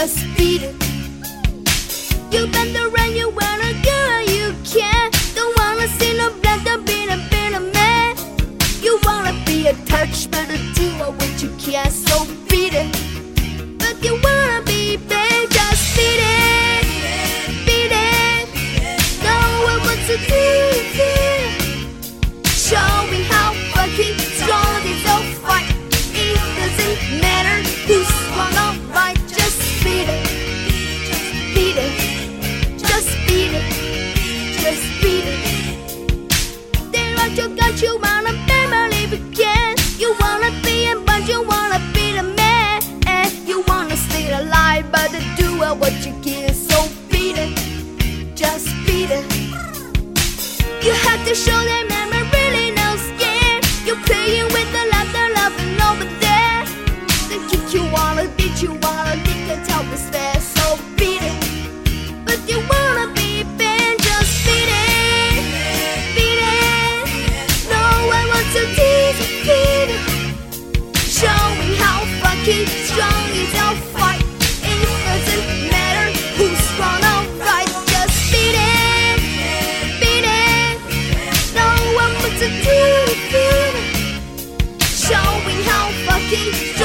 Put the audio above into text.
just beat it. You've been the You have to show them King.